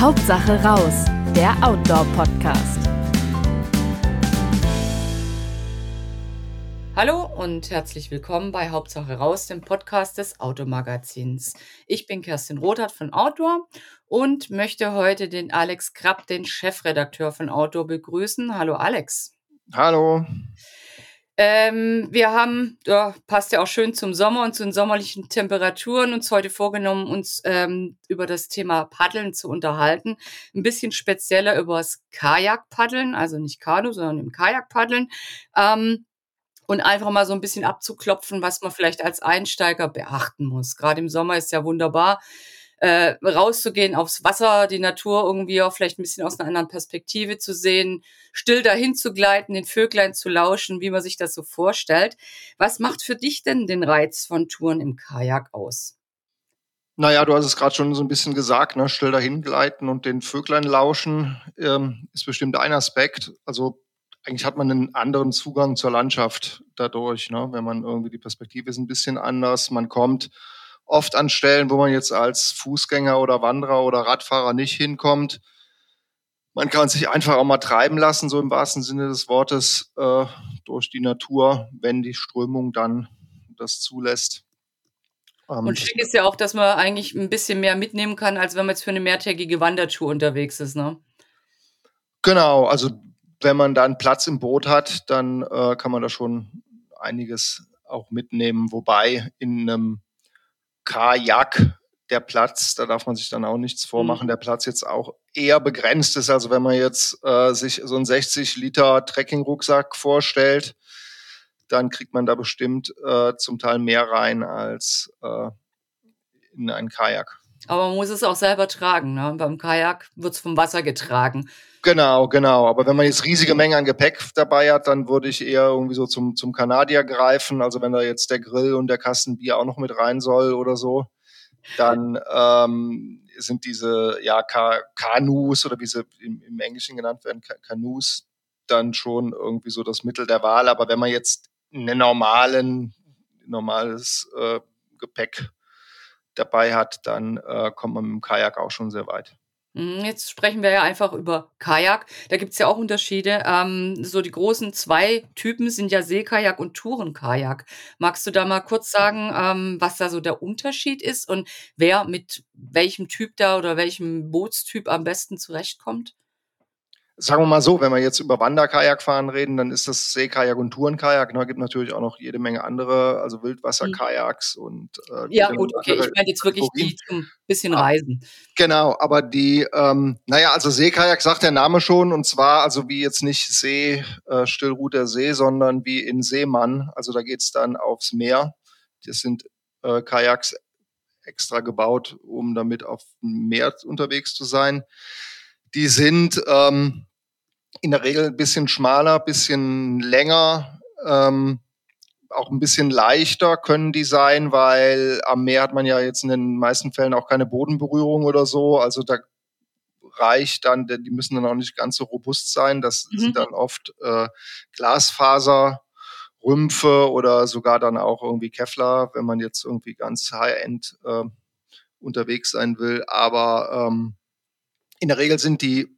Hauptsache raus, der Outdoor-Podcast. Hallo und herzlich willkommen bei Hauptsache raus, dem Podcast des Automagazins. Ich bin Kerstin Rothart von Outdoor und möchte heute den Alex Krapp, den Chefredakteur von Outdoor, begrüßen. Hallo Alex. Hallo. Ähm, wir haben, ja, passt ja auch schön zum Sommer und zu den sommerlichen Temperaturen, uns heute vorgenommen, uns ähm, über das Thema Paddeln zu unterhalten. Ein bisschen spezieller über das Kajakpaddeln, also nicht Kanu, sondern im Kajakpaddeln. Ähm, und einfach mal so ein bisschen abzuklopfen, was man vielleicht als Einsteiger beachten muss. Gerade im Sommer ist ja wunderbar, äh, rauszugehen aufs Wasser, die Natur irgendwie auch vielleicht ein bisschen aus einer anderen Perspektive zu sehen, still dahin zu gleiten, den Vöglein zu lauschen, wie man sich das so vorstellt. Was macht für dich denn den Reiz von Touren im Kajak aus? Naja, du hast es gerade schon so ein bisschen gesagt, ne? still dahin gleiten und den Vöglein lauschen ähm, ist bestimmt ein Aspekt. Also eigentlich hat man einen anderen Zugang zur Landschaft dadurch, ne? wenn man irgendwie die Perspektive ist ein bisschen anders. Man kommt oft an Stellen, wo man jetzt als Fußgänger oder Wanderer oder Radfahrer nicht hinkommt. Man kann sich einfach auch mal treiben lassen, so im wahrsten Sinne des Wortes, äh, durch die Natur, wenn die Strömung dann das zulässt. Ähm, Und schick ist ja auch, dass man eigentlich ein bisschen mehr mitnehmen kann, als wenn man jetzt für eine mehrtägige Wandertour unterwegs ist, ne? Genau, also wenn man dann Platz im Boot hat, dann äh, kann man da schon einiges auch mitnehmen. Wobei in einem Kajak der Platz, da darf man sich dann auch nichts vormachen, mhm. der Platz jetzt auch eher begrenzt ist. Also wenn man jetzt äh, sich so einen 60 Liter Trekking-Rucksack vorstellt, dann kriegt man da bestimmt äh, zum Teil mehr rein als äh, in einen Kajak. Aber man muss es auch selber tragen. Ne? Beim Kajak wird es vom Wasser getragen. Genau, genau. Aber wenn man jetzt riesige Mengen an Gepäck dabei hat, dann würde ich eher irgendwie so zum, zum Kanadier greifen. Also wenn da jetzt der Grill und der Kasten Bier auch noch mit rein soll oder so, dann ähm, sind diese ja, Ka Kanus oder wie sie im, im Englischen genannt werden, Kanus, dann schon irgendwie so das Mittel der Wahl. Aber wenn man jetzt einen normalen, normales äh, Gepäck dabei hat, dann äh, kommt man mit dem Kajak auch schon sehr weit. Mhm, jetzt sprechen wir ja einfach über Kajak. Da gibt es ja auch Unterschiede. Ähm, so die großen zwei Typen sind ja Seekajak und Tourenkajak. Magst du da mal kurz sagen, ähm, was da so der Unterschied ist und wer mit welchem Typ da oder welchem Bootstyp am besten zurechtkommt? Sagen wir mal so, wenn wir jetzt über Wanderkajakfahren reden, dann ist das Seekajak und Tourenkajak. Da gibt natürlich auch noch jede Menge andere, also Wildwasserkajaks mhm. und äh, ja gut, okay, ich meine jetzt wirklich Kategorien. die zum bisschen ah, Reisen. Genau, aber die, ähm, naja, also Seekajak sagt der Name schon und zwar also wie jetzt nicht See, äh, Stillruder See, sondern wie in Seemann. Also da geht's dann aufs Meer. Das sind äh, Kajaks extra gebaut, um damit auf dem Meer unterwegs zu sein. Die sind ähm, in der Regel ein bisschen schmaler, bisschen länger, ähm, auch ein bisschen leichter können die sein, weil am Meer hat man ja jetzt in den meisten Fällen auch keine Bodenberührung oder so. Also da reicht dann, die müssen dann auch nicht ganz so robust sein. Das mhm. sind dann oft äh, Glasfaserrümpfe oder sogar dann auch irgendwie Kevlar, wenn man jetzt irgendwie ganz High-End äh, unterwegs sein will. Aber ähm, in der Regel sind die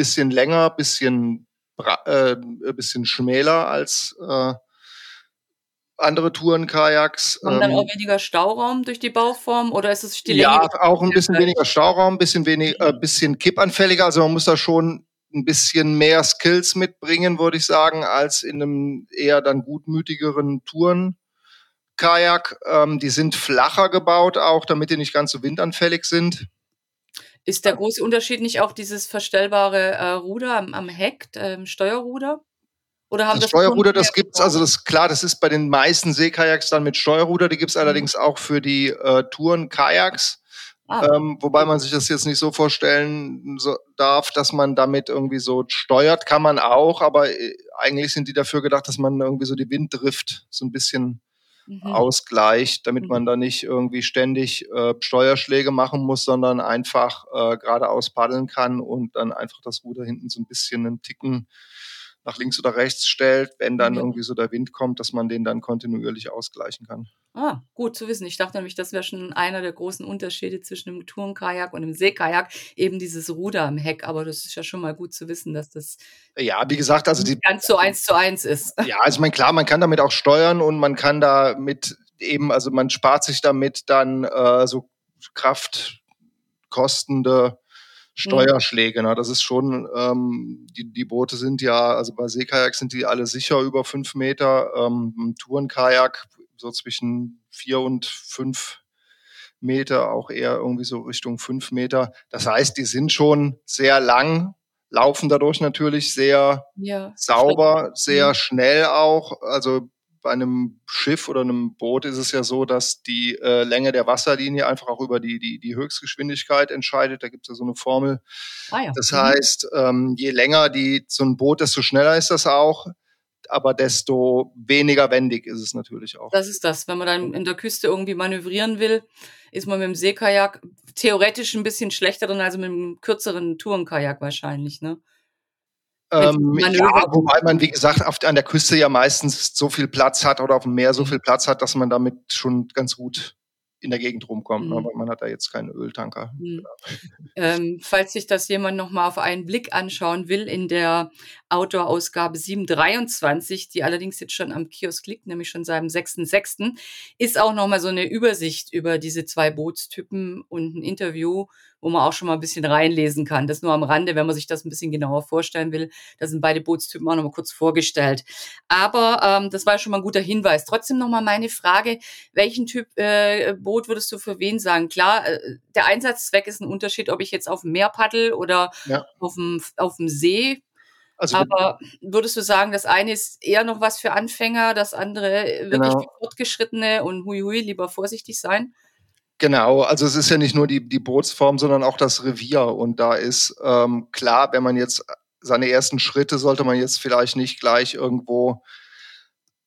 bisschen länger, bisschen, äh, bisschen schmäler als äh, andere Tourenkajaks. Haben ähm, dann auch weniger Stauraum durch die Bauform oder ist es die Länge? Ja, auch ein bisschen weniger Stauraum, bisschen weniger, äh, bisschen kippanfälliger. Also man muss da schon ein bisschen mehr Skills mitbringen, würde ich sagen, als in einem eher dann gutmütigeren Tourenkajak. Ähm, die sind flacher gebaut auch, damit die nicht ganz so windanfällig sind. Ist der große Unterschied nicht auch dieses verstellbare äh, Ruder am, am Heck, ähm, Steuerruder? Oder haben das, das Steuerruder, das gibt's, also das klar, das ist bei den meisten Seekajaks dann mit Steuerruder, die gibt's mhm. allerdings auch für die äh, Touren-Kajaks. Ah. Ähm, wobei man sich das jetzt nicht so vorstellen so, darf, dass man damit irgendwie so steuert, kann man auch, aber äh, eigentlich sind die dafür gedacht, dass man irgendwie so die Winddrift so ein bisschen mhm. ausgleicht, damit mhm. man da nicht irgendwie ständig äh, Steuerschläge machen muss, sondern einfach äh, geradeaus paddeln kann und dann einfach das Ruder hinten so ein bisschen einen Ticken nach links oder rechts stellt, wenn dann ja. irgendwie so der Wind kommt, dass man den dann kontinuierlich ausgleichen kann. Ah, gut zu wissen. Ich dachte nämlich, das wäre schon einer der großen Unterschiede zwischen einem Tourenkajak und einem Seekajak, eben dieses Ruder am Heck. Aber das ist ja schon mal gut zu wissen, dass das ja, wie gesagt, also die ganz so eins zu eins ist. Ja, also ich meine, klar, man kann damit auch steuern und man kann damit eben, also man spart sich damit dann äh, so kraftkostende Steuerschläge. Ne? Das ist schon, ähm, die, die Boote sind ja, also bei Seekajak sind die alle sicher über fünf Meter. Ähm, Tourenkajak so zwischen vier und fünf Meter, auch eher irgendwie so Richtung fünf Meter. Das heißt, die sind schon sehr lang, laufen dadurch natürlich sehr ja, sauber, sehr mhm. schnell auch. Also bei einem Schiff oder einem Boot ist es ja so, dass die äh, Länge der Wasserlinie einfach auch über die, die, die Höchstgeschwindigkeit entscheidet. Da gibt es ja so eine Formel. Ah ja. Das mhm. heißt, ähm, je länger die, so ein Boot, desto schneller ist das auch aber desto weniger wendig ist es natürlich auch. Das ist das. Wenn man dann in der Küste irgendwie manövrieren will, ist man mit dem Seekajak theoretisch ein bisschen schlechter drin als mit einem kürzeren Tourenkajak wahrscheinlich, ne? Ähm, ja, wobei man, wie gesagt, auf, an der Küste ja meistens so viel Platz hat oder auf dem Meer so mhm. viel Platz hat, dass man damit schon ganz gut in der Gegend rumkommt, ne? mhm. aber man hat da jetzt keinen Öltanker. Mhm. Ähm, falls sich das jemand noch mal auf einen Blick anschauen will, in der Outdoor-Ausgabe 723, die allerdings jetzt schon am Kiosk liegt, nämlich schon seit dem 6.6., ist auch noch mal so eine Übersicht über diese zwei Bootstypen und ein Interview wo man auch schon mal ein bisschen reinlesen kann. Das nur am Rande, wenn man sich das ein bisschen genauer vorstellen will. Da sind beide Bootstypen auch noch mal kurz vorgestellt. Aber ähm, das war schon mal ein guter Hinweis. Trotzdem noch mal meine Frage, welchen Typ äh, Boot würdest du für wen sagen? Klar, äh, der Einsatzzweck ist ein Unterschied, ob ich jetzt auf dem Meer paddel oder ja. auf, dem, auf dem See. Also, Aber würdest du sagen, das eine ist eher noch was für Anfänger, das andere wirklich genau. für Fortgeschrittene und hui hui, lieber vorsichtig sein? Genau, also es ist ja nicht nur die, die Bootsform, sondern auch das Revier. Und da ist ähm, klar, wenn man jetzt seine ersten Schritte sollte man jetzt vielleicht nicht gleich irgendwo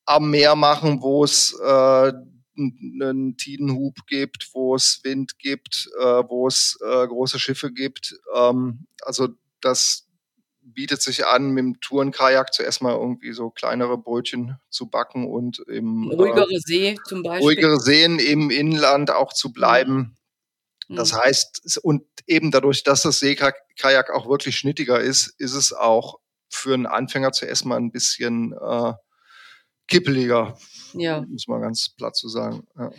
am Meer machen, wo es äh, einen Tidenhub gibt, wo es Wind gibt, äh, wo es äh, große Schiffe gibt. Ähm, also das bietet sich an, mit dem Tourenkajak zuerst mal irgendwie so kleinere Brötchen zu backen und im ruhigere äh, See zum Beispiel. Ruhigere Seen im Inland auch zu bleiben. Mhm. Das heißt, und eben dadurch, dass das Seekajak auch wirklich schnittiger ist, ist es auch für einen Anfänger zuerst mal ein bisschen äh, kippeliger. Ja. Muss man ganz platt zu sagen. Ja.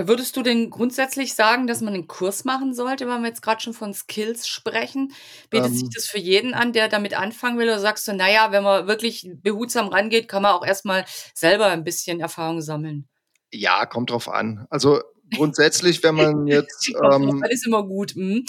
Würdest du denn grundsätzlich sagen, dass man einen Kurs machen sollte, weil wir jetzt gerade schon von Skills sprechen? Bietet ähm, sich das für jeden an, der damit anfangen will? Oder sagst du, naja, wenn man wirklich behutsam rangeht, kann man auch erstmal selber ein bisschen Erfahrung sammeln? Ja, kommt drauf an. Also grundsätzlich, wenn man jetzt. kommt ähm, drauf an ist immer gut. Hm?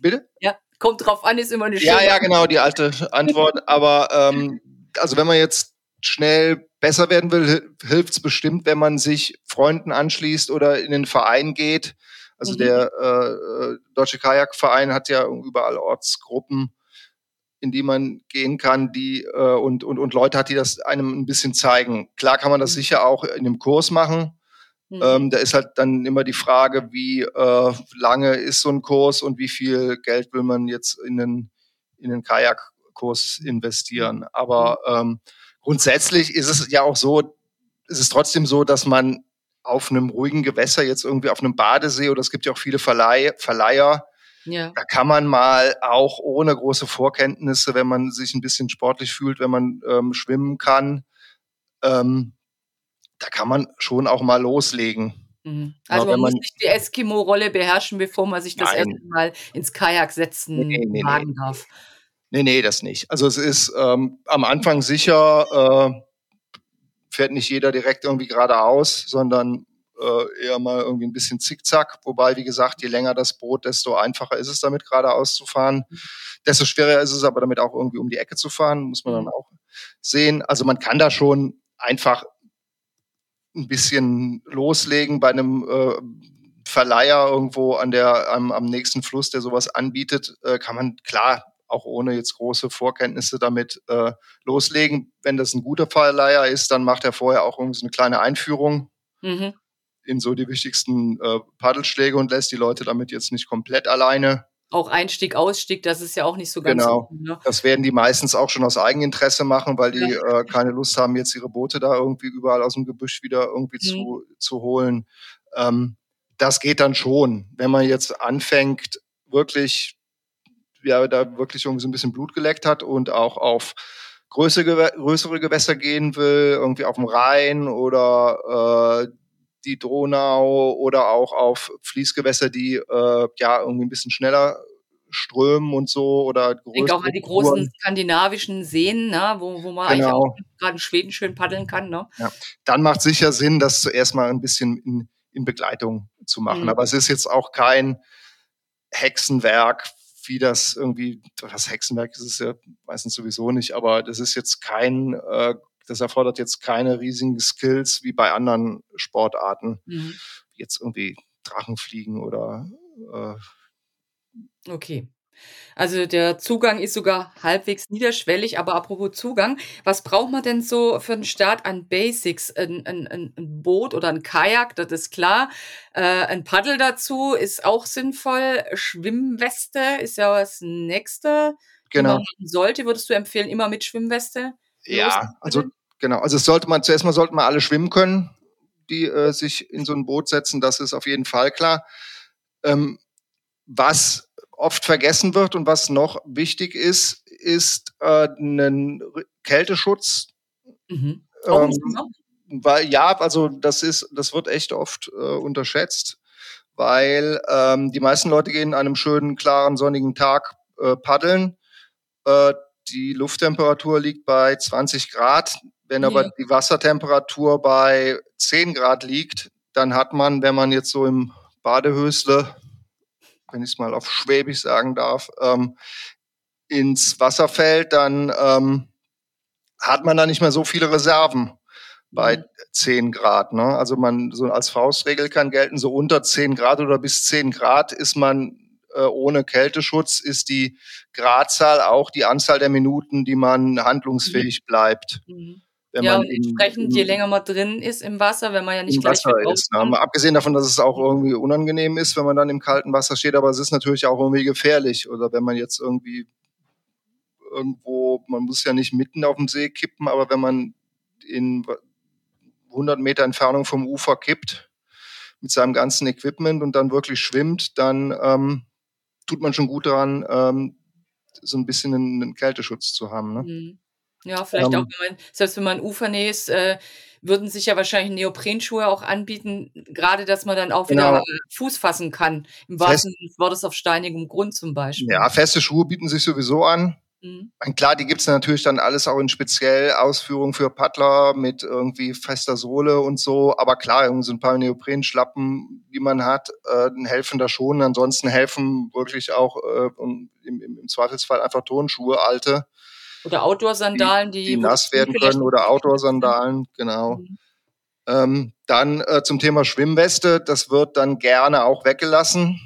Bitte? Ja, kommt drauf an ist immer eine schöne. Ja, ja, genau, die alte Antwort. Aber ähm, also wenn man jetzt schnell besser werden will, hilft es bestimmt, wenn man sich Freunden anschließt oder in den Verein geht. Also mhm. der äh, äh, Deutsche Kajakverein hat ja überall Ortsgruppen, in die man gehen kann, die äh, und, und, und Leute hat, die das einem ein bisschen zeigen. Klar kann man das mhm. sicher auch in einem Kurs machen. Mhm. Ähm, da ist halt dann immer die Frage, wie äh, lange ist so ein Kurs und wie viel Geld will man jetzt in den, in den Kajakkurs investieren. Aber mhm. ähm, grundsätzlich ist es ja auch so, ist es trotzdem so, dass man auf einem ruhigen Gewässer, jetzt irgendwie auf einem Badesee oder es gibt ja auch viele Verleih Verleiher, ja. da kann man mal auch ohne große Vorkenntnisse, wenn man sich ein bisschen sportlich fühlt, wenn man ähm, schwimmen kann, ähm, da kann man schon auch mal loslegen. Mhm. Also man, man muss nicht die Eskimo-Rolle beherrschen, bevor man sich das erste Mal ins Kajak setzen nee, nee, wagen nee. darf. Nee, nee, das nicht. Also es ist ähm, am Anfang sicher, äh, fährt nicht jeder direkt irgendwie geradeaus, sondern äh, eher mal irgendwie ein bisschen zickzack. Wobei, wie gesagt, je länger das Boot, desto einfacher ist es damit geradeaus zu fahren. Desto schwerer ist es aber damit auch irgendwie um die Ecke zu fahren, muss man dann mhm. auch sehen. Also man kann da schon einfach ein bisschen loslegen bei einem äh, Verleiher irgendwo an der, am, am nächsten Fluss, der sowas anbietet, äh, kann man klar auch ohne jetzt große Vorkenntnisse damit äh, loslegen. Wenn das ein guter Verleiher ist, dann macht er vorher auch irgendwie so eine kleine Einführung mhm. in so die wichtigsten äh, Paddelschläge und lässt die Leute damit jetzt nicht komplett alleine. auch Einstieg, Ausstieg, das ist ja auch nicht so ganz genau. Gut, ne? Das werden die meistens auch schon aus Eigeninteresse machen, weil die ja. äh, keine Lust haben, jetzt ihre Boote da irgendwie überall aus dem Gebüsch wieder irgendwie mhm. zu, zu holen. Ähm, das geht dann schon. Wenn man jetzt anfängt, wirklich, ja, da wirklich irgendwie so ein bisschen Blut geleckt hat und auch auf größere, größere Gewässer gehen will, irgendwie auf dem Rhein oder äh, die Donau oder auch auf Fließgewässer, die äh, ja irgendwie ein bisschen schneller strömen und so oder größere. Ich denke auch an die großen Touren. skandinavischen Seen, ne, wo, wo man genau. eigentlich auch gerade in Schweden schön paddeln kann. Ne? Ja. Dann macht sicher Sinn, das zuerst mal ein bisschen in, in Begleitung zu machen. Mhm. Aber es ist jetzt auch kein Hexenwerk, wie das irgendwie, das Hexenwerk ist es ja meistens sowieso nicht, aber das ist jetzt kein äh, das erfordert jetzt keine riesigen Skills wie bei anderen Sportarten. Mhm. Jetzt irgendwie Drachenfliegen oder. Äh okay. Also der Zugang ist sogar halbwegs niederschwellig, aber apropos Zugang, was braucht man denn so für einen Start an Basics? Ein, ein, ein Boot oder ein Kajak, das ist klar. Äh, ein Paddel dazu ist auch sinnvoll. Schwimmweste ist ja das Nächste, genau. man sollte. Würdest du empfehlen, immer mit Schwimmweste? Ja, also Genau, also sollte man zuerst mal sollten wir alle schwimmen können, die äh, sich in so ein Boot setzen. Das ist auf jeden Fall klar. Ähm, was oft vergessen wird und was noch wichtig ist, ist äh, ein Kälteschutz. Mhm. Ähm, weil ja, also das ist, das wird echt oft äh, unterschätzt, weil ähm, die meisten Leute gehen an einem schönen, klaren, sonnigen Tag äh, paddeln. Äh, die Lufttemperatur liegt bei 20 Grad. Wenn aber ja. die Wassertemperatur bei 10 Grad liegt, dann hat man, wenn man jetzt so im Badehösle, wenn ich es mal auf Schwäbisch sagen darf, ähm, ins Wasser fällt, dann ähm, hat man da nicht mehr so viele Reserven bei mhm. 10 Grad. Ne? Also man so als Faustregel kann gelten, so unter 10 Grad oder bis 10 Grad ist man äh, ohne Kälteschutz, ist die Gradzahl auch die Anzahl der Minuten, die man handlungsfähig mhm. bleibt. Mhm. Wenn ja, man und entsprechend, je länger man drin ist im Wasser, wenn man ja nicht gleich Wasser ist. Ne? Abgesehen davon, dass es auch irgendwie unangenehm ist, wenn man dann im kalten Wasser steht, aber es ist natürlich auch irgendwie gefährlich. Oder wenn man jetzt irgendwie irgendwo, man muss ja nicht mitten auf dem See kippen, aber wenn man in 100 Meter Entfernung vom Ufer kippt mit seinem ganzen Equipment und dann wirklich schwimmt, dann ähm, tut man schon gut daran, ähm, so ein bisschen einen, einen Kälteschutz zu haben. Ne? Mhm. Ja, vielleicht ähm, auch, wenn man, selbst wenn man Ufernähe ist, äh, würden sich ja wahrscheinlich Neoprenschuhe auch anbieten, gerade dass man dann auch wieder genau. Fuß fassen kann, im wahrsten Sinne des Wortes auf steinigem Grund zum Beispiel. Ja, feste Schuhe bieten sich sowieso an. Mhm. Klar, die gibt's natürlich dann alles auch in speziell Ausführungen für Paddler mit irgendwie fester Sohle und so. Aber klar, so ein paar Neoprenschlappen, die man hat, äh, helfen da schon. Ansonsten helfen wirklich auch äh, im, im, Zweifelsfall einfach Turnschuhe, alte. Oder Outdoor-Sandalen, die, die, die nass werden können oder Outdoor-Sandalen, genau. Mhm. Ähm, dann äh, zum Thema Schwimmweste, das wird dann gerne auch weggelassen,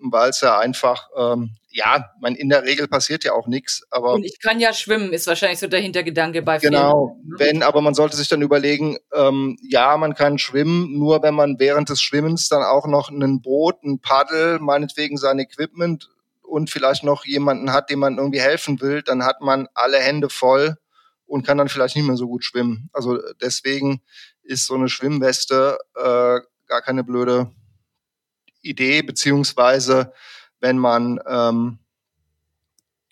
weil es ja einfach, ähm, ja, man in der Regel passiert ja auch nichts. Aber und ich kann ja schwimmen, ist wahrscheinlich so der Hintergedanke bei vielen. Genau, ne? wenn, aber man sollte sich dann überlegen, ähm, ja, man kann schwimmen, nur wenn man während des Schwimmens dann auch noch ein Boot, ein Paddel, meinetwegen sein Equipment und vielleicht noch jemanden hat, dem man irgendwie helfen will, dann hat man alle Hände voll und kann dann vielleicht nicht mehr so gut schwimmen. Also deswegen ist so eine Schwimmweste äh, gar keine blöde Idee, beziehungsweise wenn man ähm,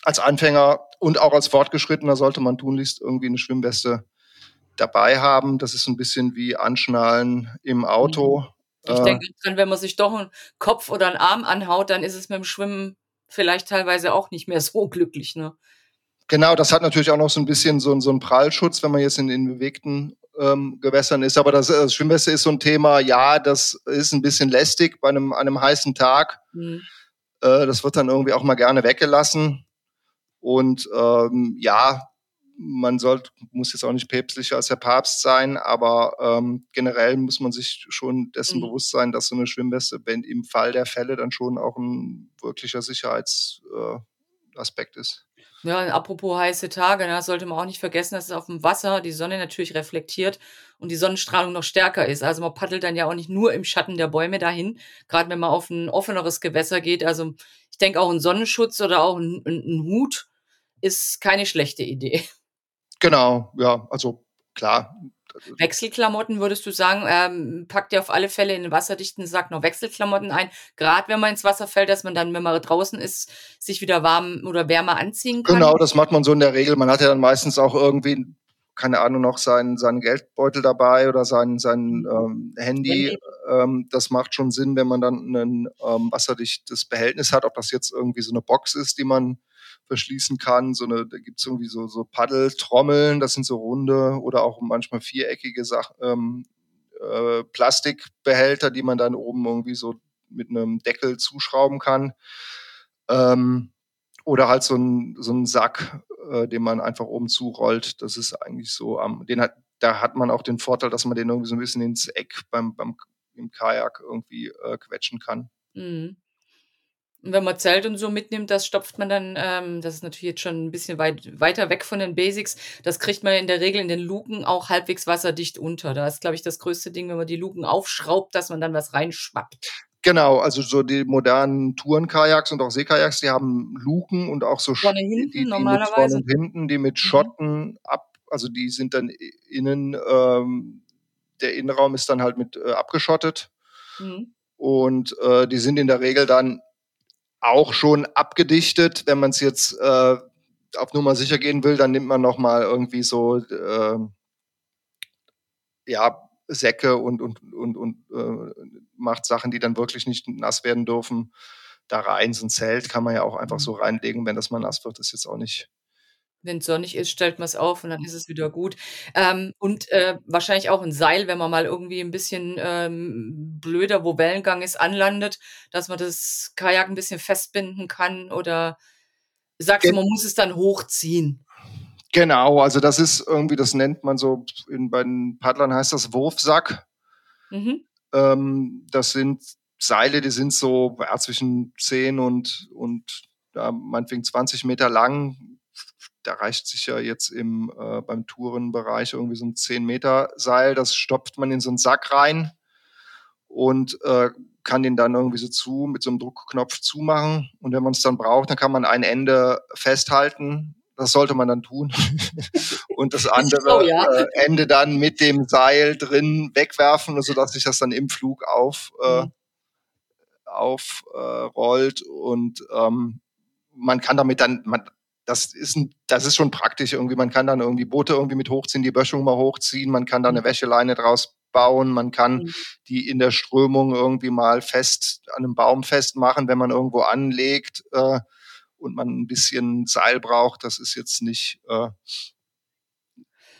als Anfänger und auch als Fortgeschrittener sollte man tunlichst irgendwie eine Schwimmweste dabei haben. Das ist ein bisschen wie Anschnallen im Auto. Mhm. Ich denke, äh, wenn man sich doch einen Kopf oder einen Arm anhaut, dann ist es mit dem Schwimmen vielleicht teilweise auch nicht mehr so glücklich, ne? Genau, das hat natürlich auch noch so ein bisschen so, so einen Prallschutz, wenn man jetzt in, in bewegten ähm, Gewässern ist. Aber das, das Schwimmweste ist so ein Thema, ja, das ist ein bisschen lästig bei einem, einem heißen Tag. Mhm. Äh, das wird dann irgendwie auch mal gerne weggelassen. Und ähm, ja, man sollte, muss jetzt auch nicht päpstlicher als der Papst sein, aber ähm, generell muss man sich schon dessen mhm. bewusst sein, dass so eine Schwimmweste wenn im Fall der Fälle dann schon auch ein wirklicher Sicherheitsaspekt äh, ist. Ja, und apropos heiße Tage, da ne, sollte man auch nicht vergessen, dass es auf dem Wasser die Sonne natürlich reflektiert und die Sonnenstrahlung noch stärker ist. Also man paddelt dann ja auch nicht nur im Schatten der Bäume dahin, gerade wenn man auf ein offeneres Gewässer geht. Also ich denke auch ein Sonnenschutz oder auch ein, ein Hut ist keine schlechte Idee. Genau, ja, also klar, Wechselklamotten würdest du sagen, ähm, packt ihr auf alle Fälle in den wasserdichten Sack noch Wechselklamotten ein, gerade wenn man ins Wasser fällt, dass man dann, wenn man draußen ist, sich wieder warm oder wärmer anziehen kann? Genau, das macht man so in der Regel. Man hat ja dann meistens auch irgendwie keine Ahnung, noch seinen, seinen Geldbeutel dabei oder sein, sein ähm, Handy. Ähm, das macht schon Sinn, wenn man dann ein ähm, wasserdichtes Behältnis hat, ob das jetzt irgendwie so eine Box ist, die man verschließen kann. So eine, da gibt's irgendwie so, so Paddeltrommeln, das sind so runde oder auch manchmal viereckige Sachen, ähm, äh, Plastikbehälter, die man dann oben irgendwie so mit einem Deckel zuschrauben kann. Ähm, oder halt so ein, so ein Sack, äh, den man einfach oben zurollt. Das ist eigentlich so am, den hat, da hat man auch den Vorteil, dass man den irgendwie so ein bisschen ins Eck beim, beim im Kajak irgendwie äh, quetschen kann. Mhm. Und wenn man Zelt und so mitnimmt, das stopft man dann, ähm, das ist natürlich jetzt schon ein bisschen weit, weiter weg von den Basics, das kriegt man in der Regel in den Luken auch halbwegs wasserdicht unter. Da ist, glaube ich, das größte Ding, wenn man die Luken aufschraubt, dass man dann was reinschwappt. Genau, also so die modernen Tourenkajaks und auch Seekajaks, die haben Luken und auch so vorne hinten die, die normalerweise. vorne und hinten, die mit mhm. Schotten mhm. ab, also die sind dann innen, ähm, der Innenraum ist dann halt mit äh, abgeschottet. Mhm. Und äh, die sind in der Regel dann auch schon abgedichtet. Wenn man es jetzt äh, auf Nummer sicher gehen will, dann nimmt man noch mal irgendwie so äh, ja Säcke und, und, und, und äh, macht Sachen, die dann wirklich nicht nass werden dürfen, da rein. So ein Zelt kann man ja auch einfach mhm. so reinlegen, wenn das mal nass wird, ist jetzt auch nicht. Wenn es sonnig ist, stellt man es auf und dann ist es wieder gut. Ähm, und äh, wahrscheinlich auch ein Seil, wenn man mal irgendwie ein bisschen ähm, blöder, wo Wellengang ist, anlandet, dass man das Kajak ein bisschen festbinden kann oder sagst du, man muss es dann hochziehen. Genau, also das ist irgendwie, das nennt man so, in, bei den Paddlern heißt das Wurfsack. Mhm. Ähm, das sind Seile, die sind so ja, zwischen 10 und, und ja, meinetwegen 20 Meter lang. Da reicht sich ja jetzt im, äh, beim Tourenbereich irgendwie so ein 10 Meter Seil. Das stopft man in so einen Sack rein und äh, kann den dann irgendwie so zu, mit so einem Druckknopf zumachen. Und wenn man es dann braucht, dann kann man ein Ende festhalten das sollte man dann tun. und das andere oh, ja. äh, Ende dann mit dem Seil drin wegwerfen, sodass sich das dann im Flug auf äh, mhm. aufrollt äh, und ähm, man kann damit dann man, das ist ein, das ist schon praktisch irgendwie. Man kann dann irgendwie Boote irgendwie mit hochziehen, die Böschung mal hochziehen. Man kann da eine mhm. Wäscheleine draus bauen. Man kann mhm. die in der Strömung irgendwie mal fest an einem Baum festmachen, wenn man irgendwo anlegt. Äh, und man ein bisschen Seil braucht, das ist jetzt nicht, äh,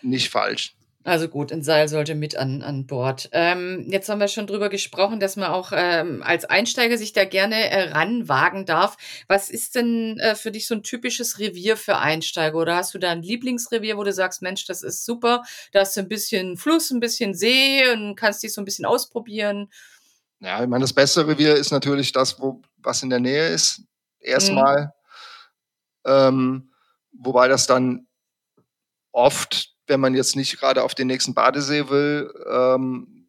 nicht falsch. Also gut, ein Seil sollte mit an, an Bord. Ähm, jetzt haben wir schon drüber gesprochen, dass man auch ähm, als Einsteiger sich da gerne äh, ranwagen darf. Was ist denn äh, für dich so ein typisches Revier für Einsteiger? Oder hast du da ein Lieblingsrevier, wo du sagst, Mensch, das ist super, da hast du ein bisschen Fluss, ein bisschen See und kannst dich so ein bisschen ausprobieren? Ja, ich meine, das beste Revier ist natürlich das, wo was in der Nähe ist. Erstmal. Mhm. Ähm, wobei das dann oft, wenn man jetzt nicht gerade auf den nächsten Badesee will, ähm,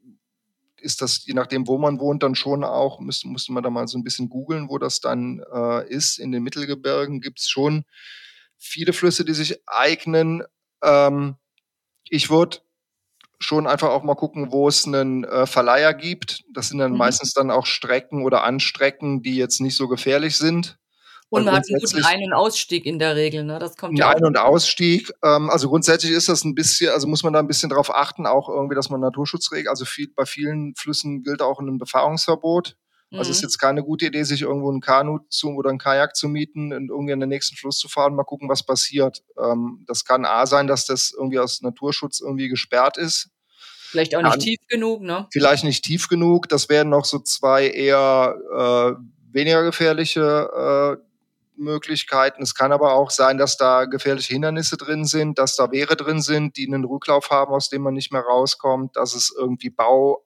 ist das, je nachdem, wo man wohnt, dann schon auch, müsste, müsste man da mal so ein bisschen googeln, wo das dann äh, ist. In den Mittelgebirgen gibt es schon viele Flüsse, die sich eignen. Ähm, ich würde schon einfach auch mal gucken, wo es einen äh, Verleiher gibt. Das sind dann mhm. meistens dann auch Strecken oder Anstrecken, die jetzt nicht so gefährlich sind. Und man hat einen guten Ein- und Ausstieg in der Regel, ne? Das kommt ja Ein- und Ausstieg. Ähm, also grundsätzlich ist das ein bisschen, also muss man da ein bisschen drauf achten, auch irgendwie, dass man Naturschutzregeln, also viel, bei vielen Flüssen gilt auch ein Befahrungsverbot. Mhm. Also ist mhm. jetzt keine gute Idee, sich irgendwo ein Kanu zu oder ein Kajak zu mieten und irgendwie in den nächsten Fluss zu fahren, mal gucken, was passiert. Ähm, das kann A sein, dass das irgendwie aus Naturschutz irgendwie gesperrt ist. Vielleicht auch nicht tief genug, ne? Vielleicht nicht tief genug. Das wären noch so zwei eher äh, weniger gefährliche äh, Möglichkeiten. Es kann aber auch sein, dass da gefährliche Hindernisse drin sind, dass da Wehre drin sind, die einen Rücklauf haben, aus dem man nicht mehr rauskommt, dass es irgendwie Bau,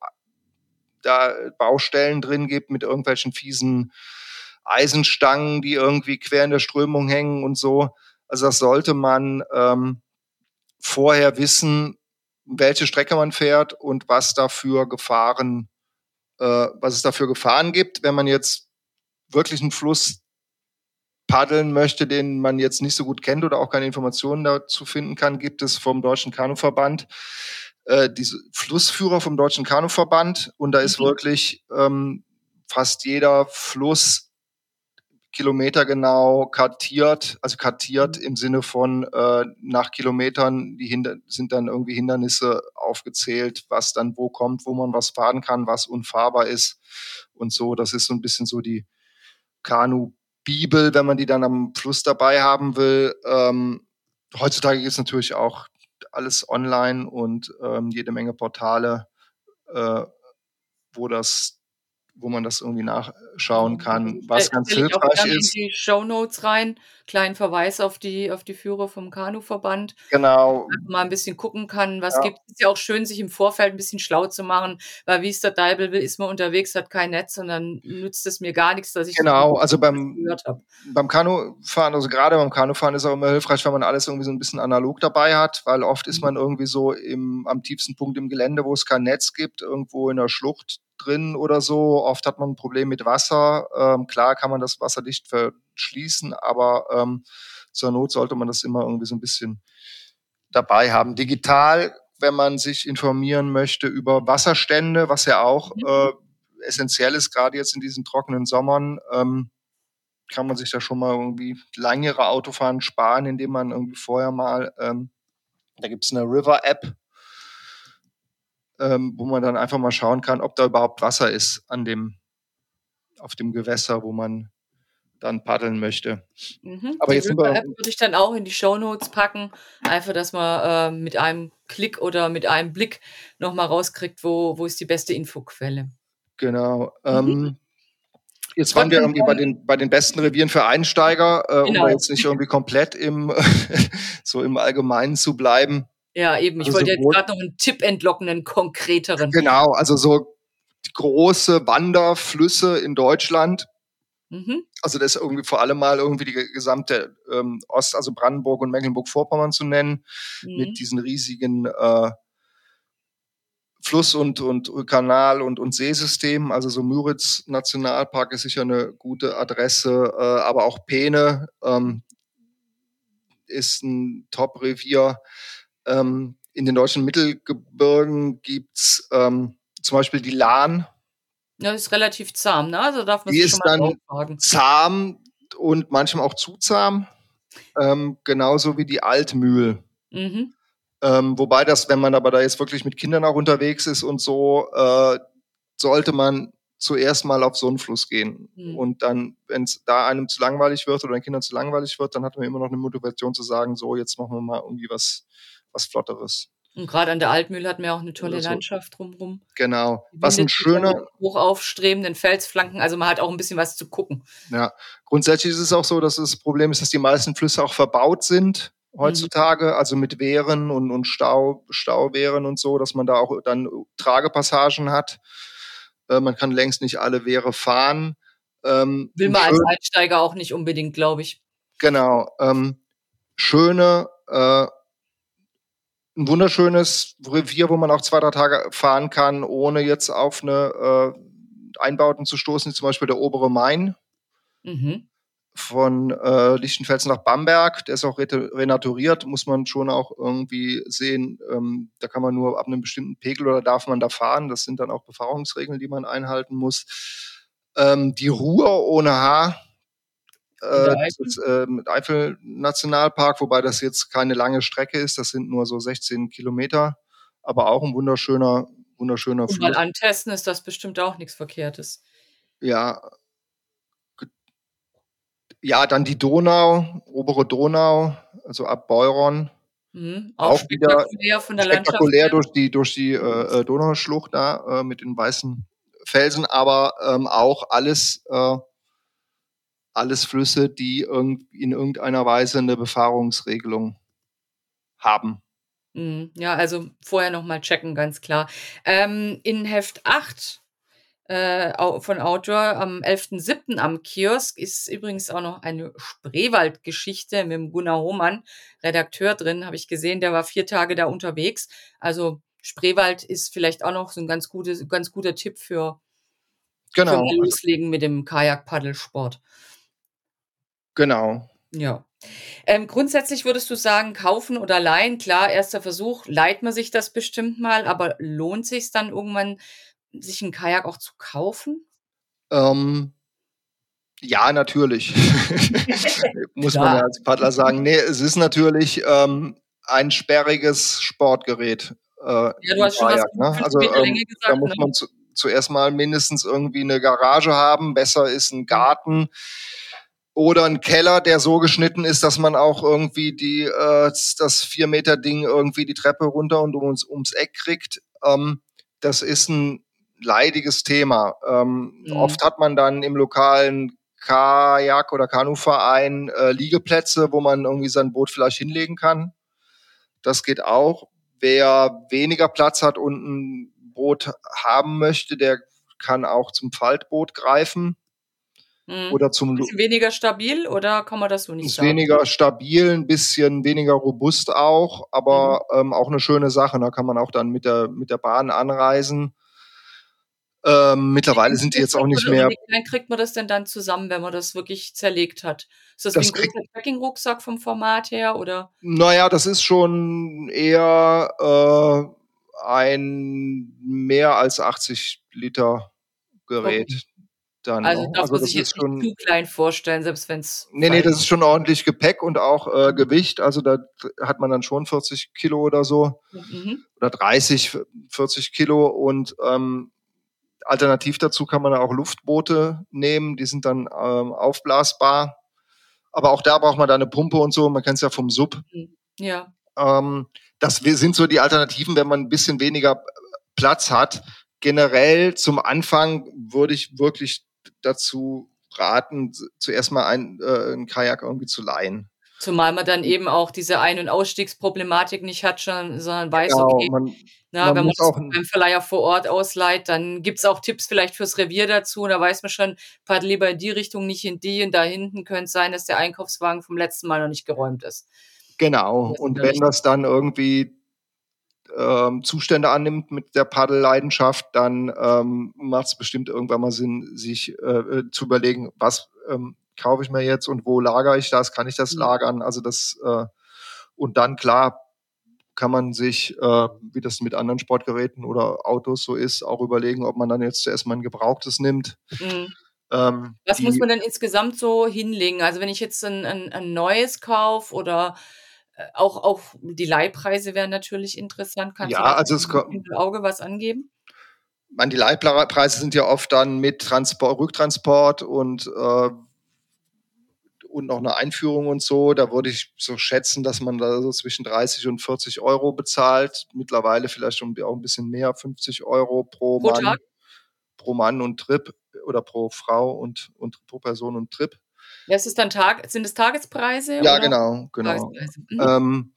da Baustellen drin gibt mit irgendwelchen fiesen Eisenstangen, die irgendwie quer in der Strömung hängen und so. Also das sollte man ähm, vorher wissen, welche Strecke man fährt und was dafür Gefahren, äh, was es dafür Gefahren gibt, wenn man jetzt wirklich einen Fluss paddeln möchte, den man jetzt nicht so gut kennt oder auch keine Informationen dazu finden kann, gibt es vom Deutschen Kanuverband äh, diese Flussführer vom Deutschen Kanuverband und da ist mhm. wirklich ähm, fast jeder Fluss kilometergenau kartiert, also kartiert mhm. im Sinne von äh, nach Kilometern die Hinder sind dann irgendwie Hindernisse aufgezählt, was dann wo kommt, wo man was fahren kann, was unfahrbar ist und so. Das ist so ein bisschen so die Kanu-Bibel, wenn man die dann am Fluss dabei haben will. Ähm, heutzutage gibt es natürlich auch alles online und ähm, jede Menge Portale, äh, wo das wo man das irgendwie nachschauen kann, was Stell, ganz hilfreich ist. in die Show Notes rein, kleinen Verweis auf die auf die Führer vom Kanuverband. Genau. Mal ein bisschen gucken kann, was ja. gibt. Ist ja auch schön, sich im Vorfeld ein bisschen schlau zu machen, weil wie es der Deibel will, ist man unterwegs, hat kein Netz und dann nützt es mir gar nichts, dass ich genau. Also beim gehört habe. Beim Kanufahren, also gerade beim Kanufahren ist auch immer hilfreich, wenn man alles irgendwie so ein bisschen analog dabei hat, weil oft ist mhm. man irgendwie so im am tiefsten Punkt im Gelände, wo es kein Netz gibt, irgendwo in der Schlucht drin oder so. Oft hat man ein Problem mit Wasser. Ähm, klar kann man das Wasser dicht verschließen, aber ähm, zur Not sollte man das immer irgendwie so ein bisschen dabei haben. Digital, wenn man sich informieren möchte über Wasserstände, was ja auch mhm. äh, essentiell ist, gerade jetzt in diesen trockenen Sommern, ähm, kann man sich da schon mal irgendwie längere Autofahren sparen, indem man irgendwie vorher mal, ähm, da gibt es eine River-App, ähm, wo man dann einfach mal schauen kann, ob da überhaupt Wasser ist an dem, auf dem Gewässer, wo man dann paddeln möchte. Mhm. Aber die jetzt River App würde ich dann auch in die Show Notes packen, einfach, dass man äh, mit einem Klick oder mit einem Blick nochmal rauskriegt, wo, wo ist die beste Infoquelle. Genau. Mhm. Ähm, jetzt waren wir irgendwie bei den, bei den besten Revieren für Einsteiger, äh, genau. um jetzt nicht irgendwie komplett im, so im Allgemeinen zu bleiben. Ja, eben. Ich also wollte jetzt gerade noch einen Tipp entlocken, einen konkreteren. Genau, also so große Wanderflüsse in Deutschland. Mhm. Also das ist irgendwie vor allem mal irgendwie die gesamte ähm, Ost, also Brandenburg und Mecklenburg-Vorpommern zu nennen, mhm. mit diesen riesigen äh, Fluss- und, und Kanal- und, und Seesystemen. Also so Müritz Nationalpark ist sicher eine gute Adresse, äh, aber auch Peene ähm, ist ein Top-Revier. Ähm, in den deutschen Mittelgebirgen gibt's ähm, zum Beispiel die Lahn. Ja, ist relativ zahm, ne? Also darf man die sich schon mal dann zahm und manchmal auch zu zahm. Ähm, genauso wie die Altmühl. Mhm. Ähm, wobei das, wenn man aber da jetzt wirklich mit Kindern auch unterwegs ist und so, äh, sollte man zuerst mal auf so einen Fluss gehen. Mhm. Und dann, wenn es da einem zu langweilig wird oder den Kindern zu langweilig wird, dann hat man immer noch eine Motivation zu sagen, so, jetzt machen wir mal irgendwie was was Flotteres. Und gerade an der Altmühle hat man auch eine tolle so. Landschaft drumherum. Genau. Was ein schöner. Hoch aufstrebenden Felsflanken, also man hat auch ein bisschen was zu gucken. Ja. Grundsätzlich ist es auch so, dass das Problem ist, dass die meisten Flüsse auch verbaut sind heutzutage, mhm. also mit Wehren und, und Stau, Stauwehren und so, dass man da auch dann Tragepassagen hat. Äh, man kann längst nicht alle Wehre fahren. Ähm, Will man als Einsteiger auch nicht unbedingt, glaube ich. Genau. Ähm, schöne äh, ein wunderschönes Revier, wo man auch zwei, drei Tage fahren kann, ohne jetzt auf eine äh, Einbauten zu stoßen, zum Beispiel der obere Main. Mhm. Von äh, Lichtenfelsen nach Bamberg, der ist auch renaturiert, muss man schon auch irgendwie sehen. Ähm, da kann man nur ab einem bestimmten Pegel oder darf man da fahren. Das sind dann auch Befahrungsregeln, die man einhalten muss. Ähm, die Ruhr ohne Haar, äh, das äh, mit Eifel Nationalpark, wobei das jetzt keine lange Strecke ist, das sind nur so 16 Kilometer, aber auch ein wunderschöner, wunderschöner Und Mal antesten ist das bestimmt auch nichts Verkehrtes. Ja. Ja, dann die Donau, obere Donau, also ab Beuron. Mhm, auch, auch wieder von der spektakulär durch die, durch die äh, äh, Donauschlucht da äh, mit den weißen Felsen, aber ähm, auch alles äh, alles Flüsse, die in irgendeiner Weise eine Befahrungsregelung haben. Mhm. Ja, also vorher nochmal checken, ganz klar. Ähm, in Heft 8 äh, von Outdoor am 11.07. am Kiosk ist übrigens auch noch eine Spreewaldgeschichte mit dem Gunnar Hohmann, Redakteur drin, habe ich gesehen. Der war vier Tage da unterwegs. Also Spreewald ist vielleicht auch noch so ein ganz, gutes, ganz guter Tipp für, genau. für Loslegen mit dem Kajak-Paddelsport. Genau. Ja. Ähm, grundsätzlich würdest du sagen, kaufen oder leihen, klar, erster Versuch, leiht man sich das bestimmt mal, aber lohnt sich dann irgendwann, sich ein Kajak auch zu kaufen? Ähm, ja, natürlich. Muss man ja als Paddler sagen. Nee, es ist natürlich ähm, ein sperriges Sportgerät. Äh, ja, du hast schon Kajak, was ne? also, ähm, gesagt, Da muss ne? man zu, zuerst mal mindestens irgendwie eine Garage haben. Besser ist ein Garten oder ein Keller, der so geschnitten ist, dass man auch irgendwie die äh, das vier Meter Ding irgendwie die Treppe runter und ums, ums Eck kriegt. Ähm, das ist ein leidiges Thema. Ähm, mhm. Oft hat man dann im lokalen Kajak- oder Kanuverein äh, Liegeplätze, wo man irgendwie sein Boot vielleicht hinlegen kann. Das geht auch. Wer weniger Platz hat und ein Boot haben möchte, der kann auch zum Faltboot greifen. Mhm. Oder zum ist weniger stabil oder kann man das so nicht ist sagen? Weniger stabil, ein bisschen weniger robust auch, aber mhm. ähm, auch eine schöne Sache. Da kann man auch dann mit der, mit der Bahn anreisen. Ähm, mittlerweile sind die jetzt auch nicht mehr. Wie kriegt man das denn dann zusammen, wenn man das wirklich zerlegt hat? Ist das, das wie ein großer Trekking-Rucksack vom Format her oder? Naja, das ist schon eher äh, ein mehr als 80 Liter Gerät. Okay. Dann also darf also man sich jetzt schon, nicht zu klein vorstellen, selbst wenn es. Nee, nee, das ist schon ordentlich Gepäck und auch äh, Gewicht. Also da hat man dann schon 40 Kilo oder so. Mhm. Oder 30, 40 Kilo und ähm, Alternativ dazu kann man auch Luftboote nehmen, die sind dann ähm, aufblasbar. Aber auch da braucht man da eine Pumpe und so. Man kennt es ja vom Sub. Mhm. Ja. Ähm, das sind so die Alternativen, wenn man ein bisschen weniger Platz hat. Generell zum Anfang würde ich wirklich dazu raten, zuerst mal ein, äh, ein Kajak irgendwie zu leihen. Zumal man dann eben auch diese Ein- und Ausstiegsproblematik nicht hat, schon, sondern weiß, genau, okay, man, na, man wenn man das beim Verleiher vor Ort ausleiht, dann gibt's auch Tipps vielleicht fürs Revier dazu. Und da weiß man schon, fahrt lieber in die Richtung, nicht in die. Und da hinten könnte es sein, dass der Einkaufswagen vom letzten Mal noch nicht geräumt ist. Genau. Und wenn das dann irgendwie ähm, Zustände annimmt mit der Paddelleidenschaft, dann ähm, macht es bestimmt irgendwann mal Sinn, sich äh, äh, zu überlegen, was ähm, kaufe ich mir jetzt und wo lagere ich das? Kann ich das mhm. lagern? Also das äh, und dann klar kann man sich, äh, wie das mit anderen Sportgeräten oder Autos so ist, auch überlegen, ob man dann jetzt zuerst mal ein gebrauchtes nimmt. Mhm. Ähm, Was muss man denn insgesamt so hinlegen? Also wenn ich jetzt ein, ein, ein neues kaufe oder auch, auch die Leihpreise wären natürlich interessant. Kannst ja, du also es im Auge was angeben? Man, die Leihpreise sind ja oft dann mit Transport, Rücktransport und äh, und noch eine Einführung und so. Da würde ich so schätzen, dass man da so zwischen 30 und 40 Euro bezahlt. Mittlerweile vielleicht schon auch ein bisschen mehr, 50 Euro pro, pro Mann, Tag? pro Mann und Trip oder pro Frau und, und pro Person und Trip. Das ist dann Tag, sind es Tagespreise? Ja, oder? genau, genau. Mhm. Ähm,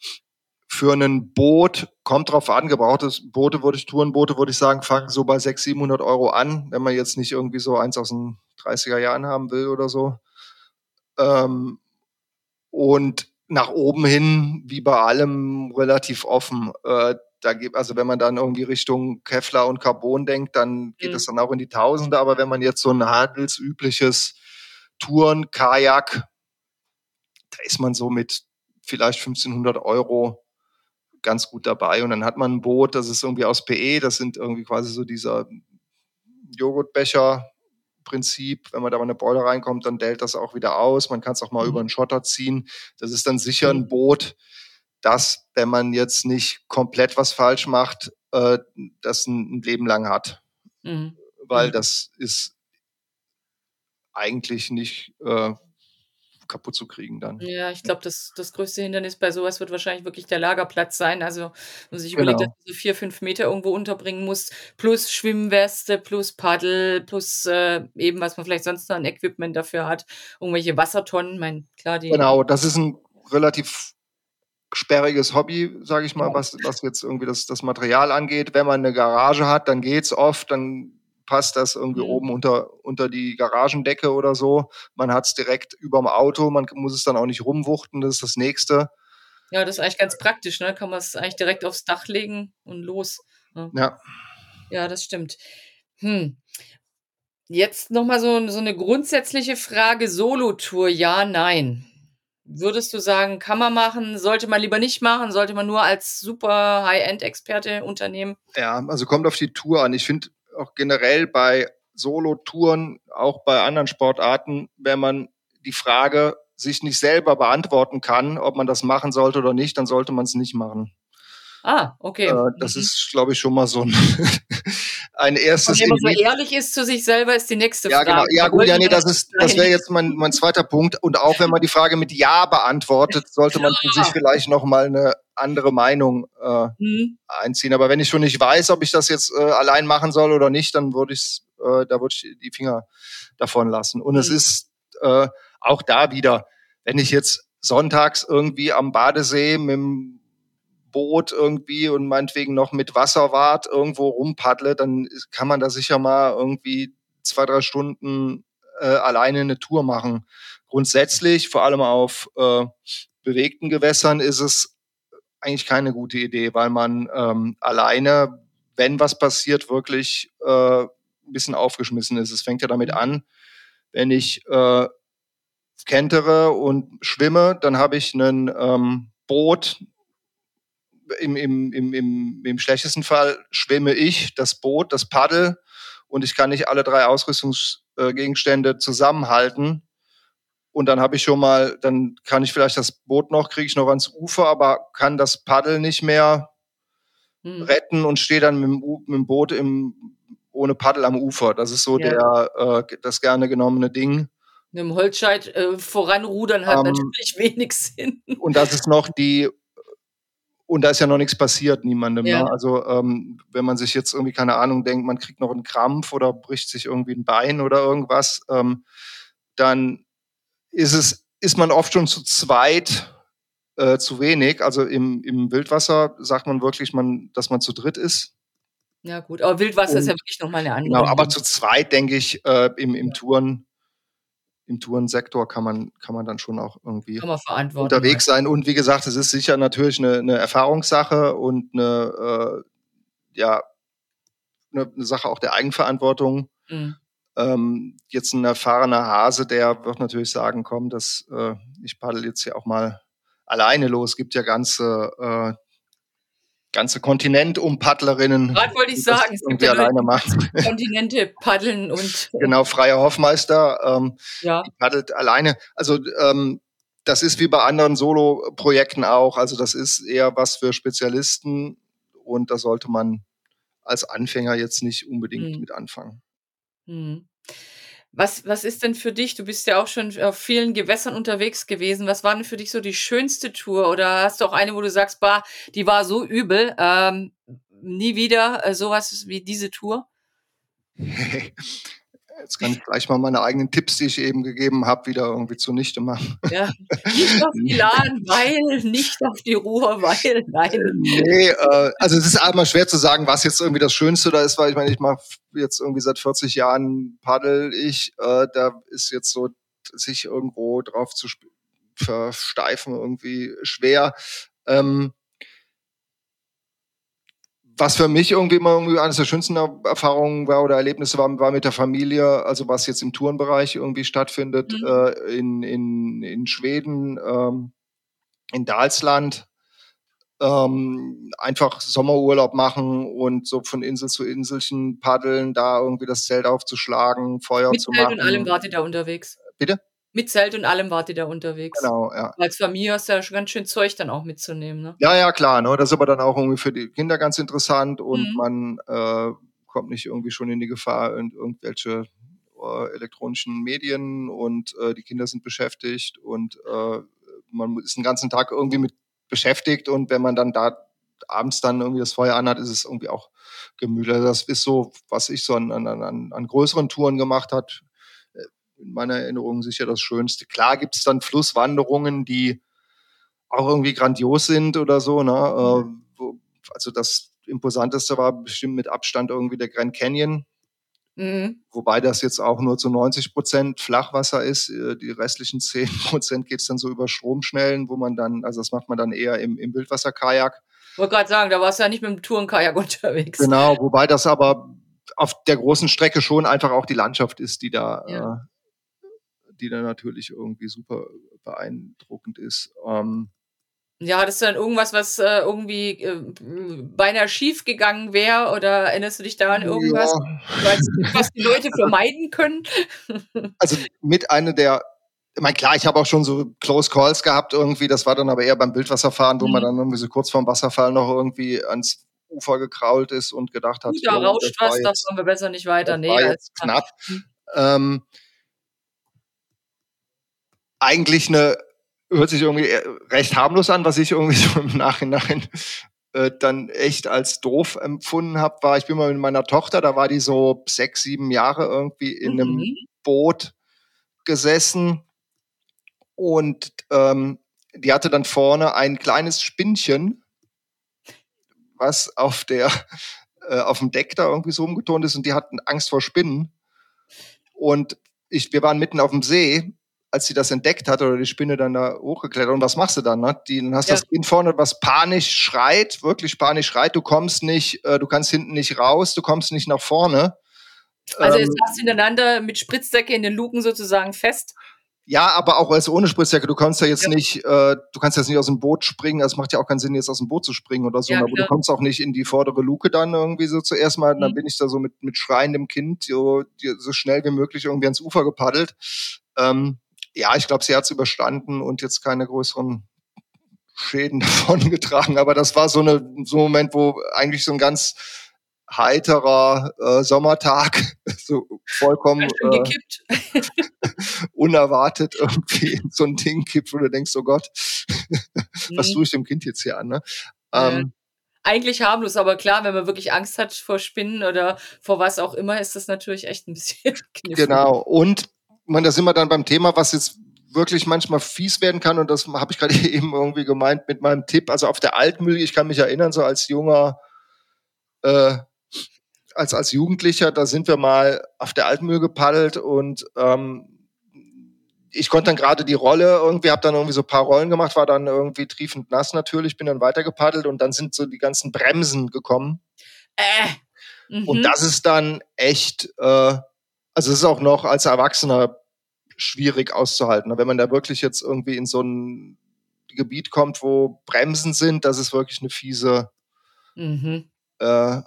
für ein Boot kommt drauf an, gebrauchtes Boote würde ich, Tourenboote würde ich sagen, fangen so bei 600, 700 Euro an, wenn man jetzt nicht irgendwie so eins aus den 30er Jahren haben will oder so. Ähm, und nach oben hin, wie bei allem, relativ offen. Äh, da gibt, also wenn man dann irgendwie Richtung Kevlar und Carbon denkt, dann geht es mhm. dann auch in die Tausende. Aber wenn man jetzt so ein handelsübliches Touren, Kajak, da ist man so mit vielleicht 1500 Euro ganz gut dabei. Und dann hat man ein Boot, das ist irgendwie aus PE, das sind irgendwie quasi so dieser Joghurtbecher, Prinzip. Wenn man da mal eine Beule reinkommt, dann dellt das auch wieder aus. Man kann es auch mal mhm. über einen Schotter ziehen. Das ist dann sicher ein mhm. Boot, das, wenn man jetzt nicht komplett was falsch macht, äh, das ein, ein, Leben lang hat. Mhm. Weil mhm. das ist eigentlich nicht äh, kaputt zu kriegen dann. Ja, ich glaube, das, das größte Hindernis bei sowas wird wahrscheinlich wirklich der Lagerplatz sein. Also, wenn man sich genau. überlegt, dass du so vier, fünf Meter irgendwo unterbringen musst, plus Schwimmweste, plus Paddel, plus äh, eben, was man vielleicht sonst noch an Equipment dafür hat, irgendwelche Wassertonnen, mein, klar, die. Genau, das ist ein relativ sperriges Hobby, sage ich mal, was, was jetzt irgendwie das, das Material angeht. Wenn man eine Garage hat, dann geht's oft, dann passt das irgendwie mhm. oben unter, unter die Garagendecke oder so. Man hat es direkt überm Auto, man muss es dann auch nicht rumwuchten, das ist das nächste. Ja, das ist eigentlich ganz praktisch, ne? Kann man es eigentlich direkt aufs Dach legen und los. Ne? Ja. Ja, das stimmt. Hm. Jetzt nochmal so, so eine grundsätzliche Frage: Solo-Tour, ja, nein. Würdest du sagen, kann man machen, sollte man lieber nicht machen, sollte man nur als super High-End-Experte unternehmen? Ja, also kommt auf die Tour an. Ich finde auch generell bei Solo-Touren, auch bei anderen Sportarten, wenn man die Frage sich nicht selber beantworten kann, ob man das machen sollte oder nicht, dann sollte man es nicht machen. Ah, okay. Äh, das mhm. ist, glaube ich, schon mal so ein, ein erstes. Und wenn man so ehrlich ist zu sich selber, ist die nächste ja, Frage. Genau. Ja, gut, ja, nee, das ist, das wäre jetzt mein, mein zweiter Punkt. Und auch wenn man die Frage mit Ja beantwortet, sollte man für sich vielleicht noch mal eine andere Meinung äh, mhm. einziehen. Aber wenn ich schon nicht weiß, ob ich das jetzt äh, allein machen soll oder nicht, dann würde ich äh, da würde ich die Finger davon lassen. Und mhm. es ist äh, auch da wieder, wenn ich jetzt sonntags irgendwie am Badesee mit dem Boot irgendwie und meinetwegen noch mit Wasserwart irgendwo rumpaddle, dann kann man da sicher mal irgendwie zwei, drei Stunden äh, alleine eine Tour machen. Grundsätzlich, vor allem auf äh, bewegten Gewässern, ist es eigentlich keine gute Idee, weil man ähm, alleine, wenn was passiert, wirklich äh, ein bisschen aufgeschmissen ist. Es fängt ja damit an, wenn ich äh, kentere und schwimme, dann habe ich ein ähm, Boot, im, im, im, im, im schlechtesten Fall schwimme ich das Boot, das Paddel und ich kann nicht alle drei Ausrüstungsgegenstände zusammenhalten. Und dann habe ich schon mal, dann kann ich vielleicht das Boot noch, kriege ich noch ans Ufer, aber kann das Paddel nicht mehr hm. retten und stehe dann mit dem, mit dem Boot im, ohne Paddel am Ufer. Das ist so ja. der, äh, das gerne genommene Ding. Mit dem Holzscheit äh, voranrudern hat ähm, natürlich wenig Sinn. Und das ist noch die und da ist ja noch nichts passiert, niemandem. Ja. Ne? Also ähm, wenn man sich jetzt irgendwie, keine Ahnung, denkt, man kriegt noch einen Krampf oder bricht sich irgendwie ein Bein oder irgendwas, ähm, dann ist es, ist man oft schon zu zweit äh, zu wenig. Also im, im Wildwasser sagt man wirklich, man, dass man zu dritt ist. Ja, gut, aber Wildwasser und, ist ja wirklich nochmal eine andere. Genau, aber zu zweit, denke ich, äh, im, im Touren im Tourensektor kann man, kann man dann schon auch irgendwie unterwegs sein. Und wie gesagt, es ist sicher natürlich eine, eine Erfahrungssache und eine, äh, ja, eine, eine, Sache auch der Eigenverantwortung. Mhm. Ähm, jetzt ein erfahrener Hase, der wird natürlich sagen, komm, das, äh, ich paddel jetzt hier auch mal alleine los. Es gibt ja ganze äh, ganze Kontinent um Paddlerinnen. Gerade wollte ich sagen, es gibt ja alleine machen. Kontinente paddeln und. genau, freier Hofmeister ähm, ja. paddelt alleine. Also ähm, das ist wie bei anderen Solo-Projekten auch. Also das ist eher was für Spezialisten und da sollte man als Anfänger jetzt nicht unbedingt hm. mit anfangen. Hm. Was, was ist denn für dich? Du bist ja auch schon auf vielen Gewässern unterwegs gewesen. Was war denn für dich so die schönste Tour? Oder hast du auch eine, wo du sagst, bah, die war so übel, ähm, nie wieder äh, sowas wie diese Tour? Jetzt kann ich gleich mal meine eigenen Tipps, die ich eben gegeben habe, wieder irgendwie zunichte machen. Ja, nicht auf die Laden, weil, nicht auf die Ruhe, weil, nein. Nee, äh, also es ist einmal schwer zu sagen, was jetzt irgendwie das Schönste da ist, weil ich meine, ich mache jetzt irgendwie seit 40 Jahren Paddel ich, äh, da ist jetzt so, sich irgendwo drauf zu versteifen irgendwie schwer. Ähm, was für mich irgendwie immer irgendwie eines der schönsten Erfahrungen war oder Erlebnisse war, war mit der Familie, also was jetzt im Tourenbereich irgendwie stattfindet, mhm. äh, in, in, in Schweden, ähm, in Dalsland, ähm, einfach Sommerurlaub machen und so von Insel zu Inselchen paddeln, da irgendwie das Zelt aufzuschlagen, Feuer mit zu machen. Mit und allem wart ihr da unterwegs. Bitte? Mit Zelt und allem wart ihr da unterwegs. Genau, ja. Als Familie hast du ja schon ganz schön Zeug dann auch mitzunehmen, ne? Ja, ja, klar, ne? Das ist aber dann auch irgendwie für die Kinder ganz interessant und mhm. man äh, kommt nicht irgendwie schon in die Gefahr, in irgendwelche äh, elektronischen Medien und äh, die Kinder sind beschäftigt und äh, man ist den ganzen Tag irgendwie mit beschäftigt und wenn man dann da abends dann irgendwie das Feuer anhat, ist es irgendwie auch gemütlich. Also das ist so, was ich so an, an, an, an größeren Touren gemacht hat in meiner Erinnerung sicher das Schönste. Klar gibt es dann Flusswanderungen, die auch irgendwie grandios sind oder so. Ne? Mhm. Äh, wo, also das Imposanteste war bestimmt mit Abstand irgendwie der Grand Canyon. Mhm. Wobei das jetzt auch nur zu 90 Prozent Flachwasser ist. Äh, die restlichen 10 Prozent geht es dann so über Stromschnellen, wo man dann, also das macht man dann eher im, im Wildwasserkajak. Ich wollte gerade sagen, da warst du ja nicht mit dem Tourenkajak unterwegs. Genau, wobei das aber auf der großen Strecke schon einfach auch die Landschaft ist, die da, Ja. Die da natürlich irgendwie super beeindruckend ist. Ähm, Ja, hattest du dann irgendwas, was äh, irgendwie äh, beinahe schief gegangen wäre? Oder erinnerst du dich da an irgendwas, ja, was, was die Leute vermeiden können? also mit einer der, ich meine, klar, ich habe auch schon so Close Calls gehabt irgendwie, das war dann aber eher beim Wildwasserfahren, wo man Mhm. dann irgendwie so kurz vorm Wasserfall noch irgendwie ans Ufer gekrault ist und gedacht hat, Gut, da rauscht das was, da jetzt- fahren wir besser nicht weiter. das Nee, war jetzt knapp. Mhm. Ähm, eigentlich eine, hört sich irgendwie eher recht harmlos an, was ich irgendwie so im Nachhinein äh, dann echt als doof empfunden habe, war, ich bin mal mit meiner Tochter, da war die so sechs, sieben Jahre irgendwie in einem Mhm. Boot gesessen und ähm, die hatte dann vorne ein kleines Spinnchen, was auf der äh, auf dem Deck da irgendwie so umgetont ist und die hatten Angst vor Spinnen und ich, wir waren mitten auf dem See, als sie das entdeckt hat oder die Spinne dann da hochgeklettert und was machst du dann? Ne? Die, dann hast du Ja. das Kind vorne, was panisch schreit, wirklich panisch schreit, du kommst nicht, äh, du kannst hinten nicht raus, du kommst nicht nach vorne. Also Ähm, jetzt hast du ineinander mit Spritzdecke in den Luken sozusagen fest. Ja, aber auch als ohne Spritzjacke. Du kannst ja jetzt Ja. nicht, äh, du kannst jetzt nicht aus dem Boot springen. Das macht ja auch keinen Sinn, jetzt aus dem Boot zu springen oder so. Ja, aber du klar. kommst auch nicht in die vordere Luke dann irgendwie so zuerst mal. Dann Mhm. bin ich da so mit, mit schreiendem Kind so, so schnell wie möglich irgendwie ans Ufer gepaddelt. Ähm, ja, ich glaube, sie hat's überstanden und jetzt keine größeren Schäden davon getragen. Aber das war so, eine, so ein Moment, wo eigentlich so ein ganz heiterer äh, Sommertag so vollkommen äh, unerwartet irgendwie in so ein Ding kippt, wo du denkst, oh Gott, was Mhm. tue ich dem Kind jetzt hier an? Ne? Ähm, Eigentlich harmlos, aber klar, wenn man wirklich Angst hat vor Spinnen oder vor was auch immer, ist das natürlich echt ein bisschen knifflig. genau. Und man, da sind wir dann beim Thema, was jetzt wirklich manchmal fies werden kann. Und das habe ich gerade eben irgendwie gemeint mit meinem Tipp. Also auf der Altmühle, ich kann mich erinnern, so als junger, äh, als, als Jugendlicher, da sind wir mal auf der Altmühle gepaddelt und ähm, ich konnte dann gerade die Rolle irgendwie, habe dann irgendwie so ein paar Rollen gemacht, war dann irgendwie triefend nass natürlich, bin dann weiter gepaddelt und dann sind so die ganzen Bremsen gekommen. Äh. Mhm. Und das ist dann echt, äh, also es ist auch noch als Erwachsener schwierig auszuhalten. Wenn man da wirklich jetzt irgendwie in so ein Gebiet kommt, wo Bremsen sind, das ist wirklich eine fiese, mhm. äh,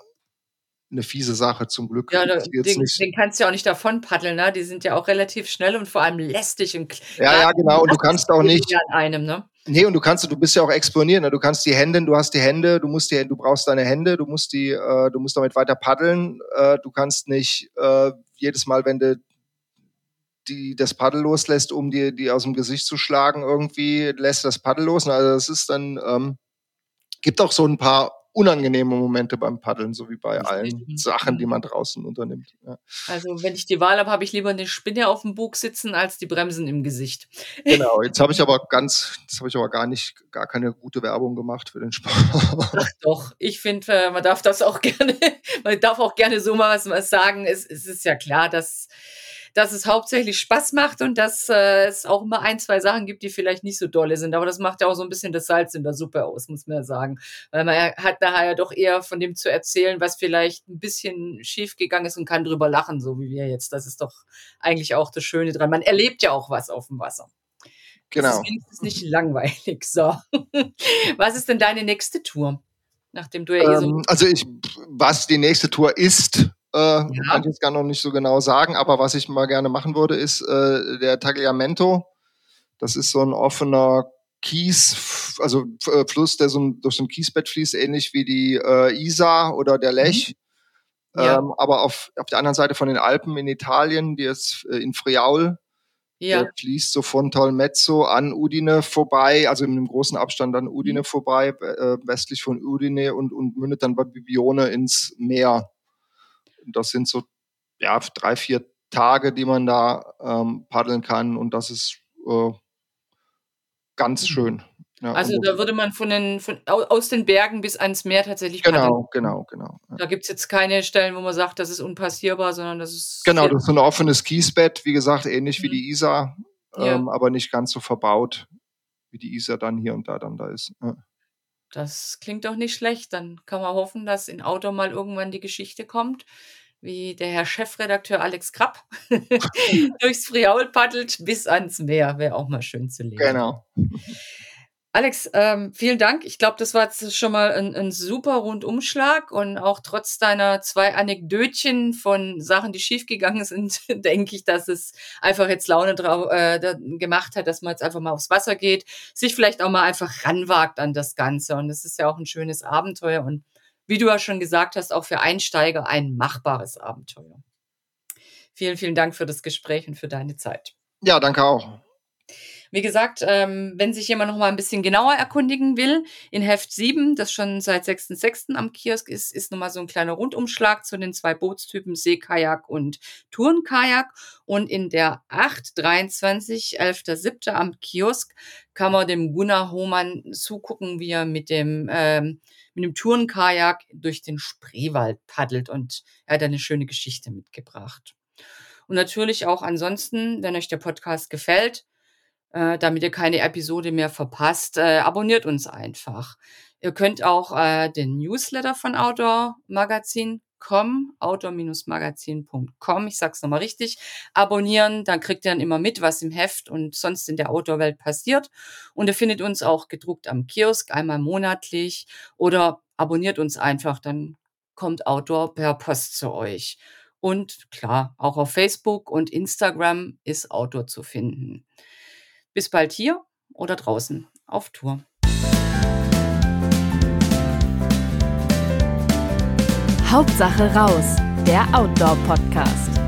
eine fiese Sache zum Glück. Ja, da, den, den kannst du ja auch nicht davon paddeln, ne? Die sind ja auch relativ schnell und vor allem lästig. Und ja, ja, genau. Und du kannst auch nicht, an einem, ne? Nee, und du kannst, du bist ja auch exponiert, ne? Du kannst die Hände, du hast die Hände, du musst die, du brauchst deine Hände, du musst die, äh, du musst damit weiter paddeln. Äh, du kannst nicht äh, jedes Mal, wenn du die das Paddel loslässt, um dir die aus dem Gesicht zu schlagen, irgendwie lässt das Paddel los. Also das ist dann, ähm, gibt auch so ein paar unangenehme Momente beim Paddeln, so wie bei allen Sachen, die man draußen unternimmt. Ja. Also wenn ich die Wahl habe, habe ich lieber eine Spinne auf dem Bug sitzen als die Bremsen im Gesicht. Genau, jetzt habe ich aber ganz, das habe ich aber gar nicht, gar keine gute Werbung gemacht für den Sport. Ach doch, ich finde, äh, man darf das auch gerne, man darf auch gerne so mal was, was sagen. Es, es ist ja klar, dass, dass es hauptsächlich Spaß macht und dass äh, es auch immer ein, zwei Sachen gibt, die vielleicht nicht so dolle sind. Aber das macht ja auch so ein bisschen das Salz in der Suppe aus, muss man ja sagen. Weil man hat nachher ja doch eher von dem zu erzählen, was vielleicht ein bisschen schief gegangen ist und kann drüber lachen, so wie wir jetzt. Das ist doch eigentlich auch das Schöne dran. Man erlebt ja auch was auf dem Wasser. Das genau. ist wenigstens nicht langweilig. So. Was ist denn deine nächste Tour? Nachdem du ja eh so. Ähm, also ich, was die nächste Tour ist, äh, kann ich jetzt gar noch nicht so genau sagen, aber was ich mal gerne machen würde, ist äh, der Tagliamento. Das ist so ein offener Kies, also äh, Fluss, der so ein, durch so ein Kiesbett fließt, ähnlich wie die äh, Isar oder der Lech. Ja. Ähm, aber auf, auf der anderen Seite von den Alpen in Italien, die ist äh, in Friaul, Ja, der fließt so von Tolmezzo an Udine vorbei, also in einem großen Abstand an Udine Mhm. vorbei, äh, westlich von Udine und, und mündet dann bei Bibione ins Meer. Das sind so ja, drei, vier Tage, die man da ähm, paddeln kann und das ist äh, ganz Mhm. schön. Ja, also da würde man von den, von, au- aus den Bergen bis ans Meer tatsächlich genau, genau, genau. Ja. Da gibt es jetzt keine Stellen, wo man sagt, das ist unpassierbar, sondern das ist. Genau, das ist so ein offenes Kiesbett, wie gesagt, ähnlich wie Mhm. die Isar, Ja. ähm, aber nicht ganz so verbaut, wie die Isar dann hier und da dann da ist. Das klingt doch nicht schlecht. Dann kann man hoffen, dass in Outdoor mal irgendwann die Geschichte kommt, wie der Herr Chefredakteur Alex Krapp durchs Friaul paddelt bis ans Meer. Wäre auch mal schön zu lesen. Genau. Alex, ähm, vielen Dank. Ich glaube, das war jetzt schon mal ein, ein, super Rundumschlag und auch trotz deiner zwei Anekdötchen von Sachen, die schiefgegangen sind, denke ich, dass es einfach jetzt Laune drauf, äh, gemacht hat, dass man jetzt einfach mal aufs Wasser geht, sich vielleicht auch mal einfach ranwagt an das Ganze. Und das ist ja auch ein schönes Abenteuer und wie du ja schon gesagt hast, auch für Einsteiger ein machbares Abenteuer. Vielen, vielen Dank für das Gespräch und für deine Zeit. Ja, danke auch. Wie gesagt, ähm, wenn sich jemand noch mal ein bisschen genauer erkundigen will, in Heft 7, das schon seit 6.6. am Kiosk ist, ist nochmal so ein kleiner Rundumschlag zu den zwei Bootstypen Seekajak und Tourenkajak. Und in der 8, 23, 11.7. am Kiosk kann man dem Gunnar Hohmann zugucken, wie er mit dem, ähm, mit dem Tourenkajak durch den Spreewald paddelt. Und er hat eine schöne Geschichte mitgebracht. Und natürlich auch ansonsten, wenn euch der Podcast gefällt, äh, damit ihr keine Episode mehr verpasst, äh, abonniert uns einfach. Ihr könnt auch äh, den Newsletter von Outdoor Magazin com, outdoor-magazin.com, ich sag's nochmal richtig, abonnieren, dann kriegt ihr dann immer mit, was im Heft und sonst in der Outdoor-Welt passiert. Und ihr findet uns auch gedruckt am Kiosk, einmal monatlich oder abonniert uns einfach, dann kommt Outdoor per Post zu euch. Und klar, auch auf Facebook und Instagram ist Outdoor zu finden. Bis bald hier oder draußen auf Tour. Hauptsache raus, der Outdoor-Podcast.